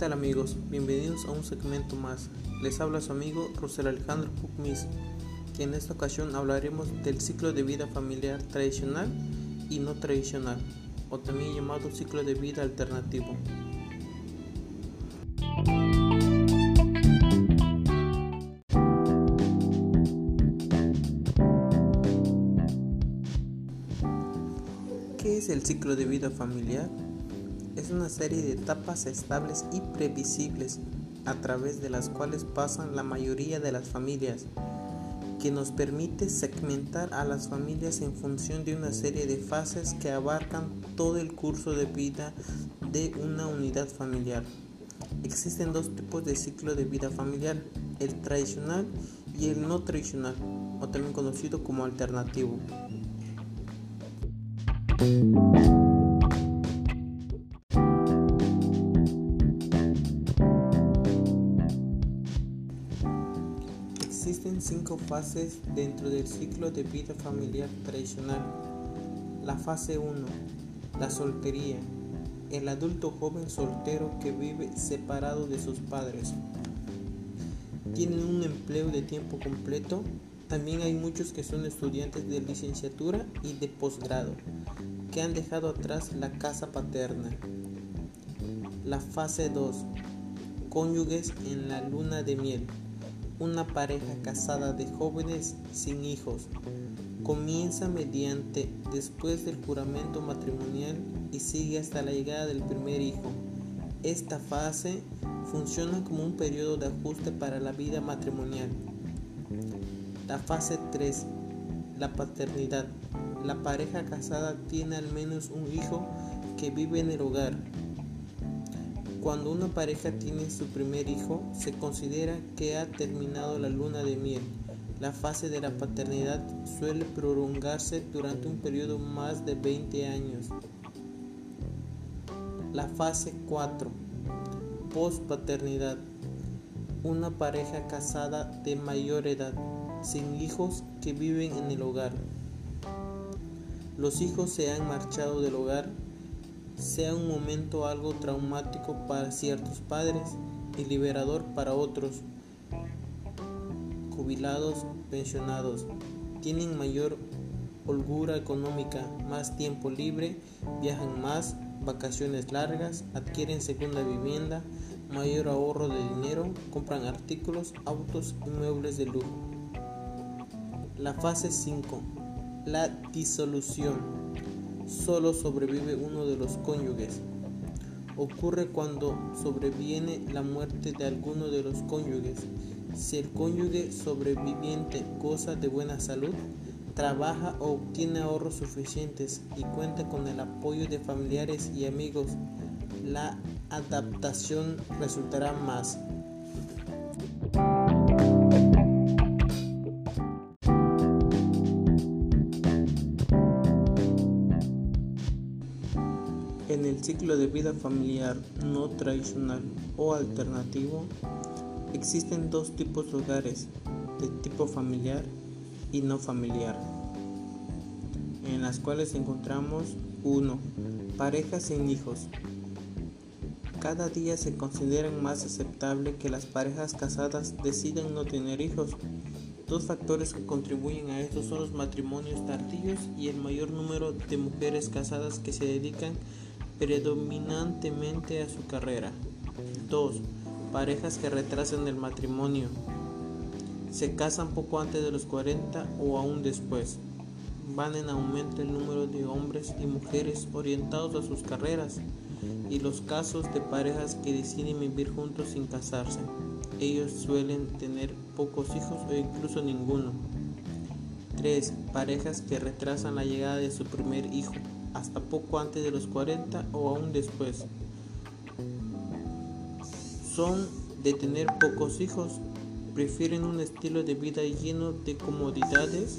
tal amigos? Bienvenidos a un segmento más. Les habla su amigo Rosel Alejandro Pugmis, que en esta ocasión hablaremos del ciclo de vida familiar tradicional y no tradicional, o también llamado ciclo de vida alternativo. ¿Qué es el ciclo de vida familiar? Es una serie de etapas estables y previsibles a través de las cuales pasan la mayoría de las familias, que nos permite segmentar a las familias en función de una serie de fases que abarcan todo el curso de vida de una unidad familiar. Existen dos tipos de ciclo de vida familiar, el tradicional y el no tradicional, o también conocido como alternativo. Existen cinco fases dentro del ciclo de vida familiar tradicional. La fase 1, la soltería, el adulto joven soltero que vive separado de sus padres. Tienen un empleo de tiempo completo. También hay muchos que son estudiantes de licenciatura y de posgrado que han dejado atrás la casa paterna. La fase 2. Cónyuges en la luna de miel. Una pareja casada de jóvenes sin hijos. Comienza mediante después del juramento matrimonial y sigue hasta la llegada del primer hijo. Esta fase funciona como un periodo de ajuste para la vida matrimonial. La fase 3. La paternidad la pareja casada tiene al menos un hijo que vive en el hogar. Cuando una pareja tiene su primer hijo, se considera que ha terminado la luna de miel. La fase de la paternidad suele prolongarse durante un periodo más de 20 años. La fase 4. Post-paternidad. Una pareja casada de mayor edad, sin hijos que viven en el hogar los hijos se han marchado del hogar, sea un momento algo traumático para ciertos padres y liberador para otros. Jubilados, pensionados, tienen mayor holgura económica, más tiempo libre, viajan más, vacaciones largas, adquieren segunda vivienda, mayor ahorro de dinero, compran artículos, autos y muebles de lujo. La fase 5 la disolución. Solo sobrevive uno de los cónyuges. Ocurre cuando sobreviene la muerte de alguno de los cónyuges. Si el cónyuge sobreviviente goza de buena salud, trabaja o obtiene ahorros suficientes y cuenta con el apoyo de familiares y amigos, la adaptación resultará más ciclo de vida familiar no tradicional o alternativo, existen dos tipos de hogares, de tipo familiar y no familiar, en las cuales encontramos 1. Parejas sin hijos. Cada día se consideran más aceptable que las parejas casadas decidan no tener hijos. Dos factores que contribuyen a esto son los matrimonios tardíos y el mayor número de mujeres casadas que se dedican predominantemente a su carrera. 2. Parejas que retrasan el matrimonio. Se casan poco antes de los 40 o aún después. Van en aumento el número de hombres y mujeres orientados a sus carreras y los casos de parejas que deciden vivir juntos sin casarse. Ellos suelen tener pocos hijos o incluso ninguno. 3. Parejas que retrasan la llegada de su primer hijo hasta poco antes de los 40 o aún después. Son de tener pocos hijos, prefieren un estilo de vida lleno de comodidades.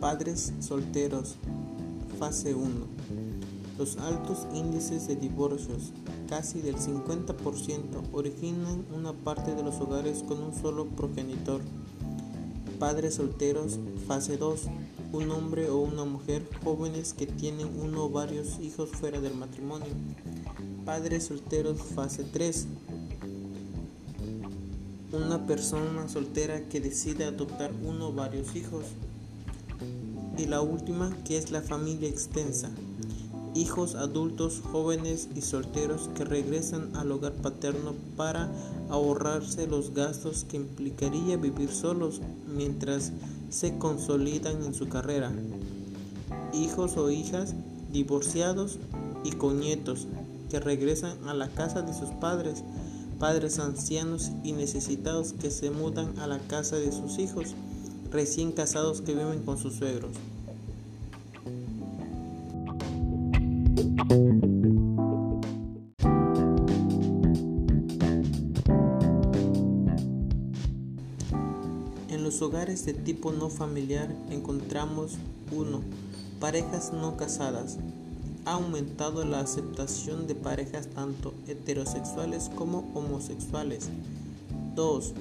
Padres solteros, fase 1. Los altos índices de divorcios, casi del 50%, originan una parte de los hogares con un solo progenitor. Padres solteros, fase 2. Un hombre o una mujer jóvenes que tienen uno o varios hijos fuera del matrimonio. Padres solteros, fase 3. Una persona soltera que decide adoptar uno o varios hijos. Y la última, que es la familia extensa. Hijos adultos, jóvenes y solteros que regresan al hogar paterno para ahorrarse los gastos que implicaría vivir solos mientras se consolidan en su carrera. Hijos o hijas divorciados y con nietos que regresan a la casa de sus padres, padres ancianos y necesitados que se mudan a la casa de sus hijos, recién casados que viven con sus suegros. En los hogares de tipo no familiar encontramos 1. Parejas no casadas. Ha aumentado la aceptación de parejas tanto heterosexuales como homosexuales. 2.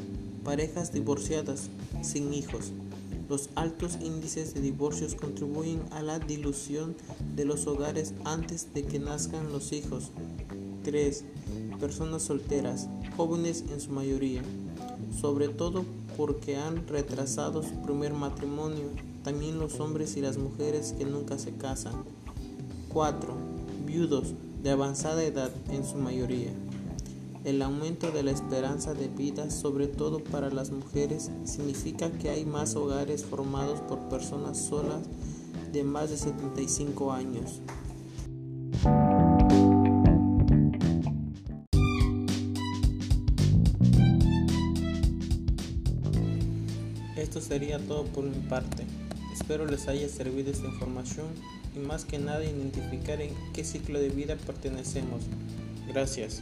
Parejas divorciadas, sin hijos. Los altos índices de divorcios contribuyen a la dilución de los hogares antes de que nazcan los hijos. 3. Personas solteras, jóvenes en su mayoría, sobre todo porque han retrasado su primer matrimonio, también los hombres y las mujeres que nunca se casan. 4. Viudos de avanzada edad en su mayoría. El aumento de la esperanza de vida, sobre todo para las mujeres, significa que hay más hogares formados por personas solas de más de 75 años. Esto sería todo por mi parte. Espero les haya servido esta información y más que nada identificar en qué ciclo de vida pertenecemos. Gracias.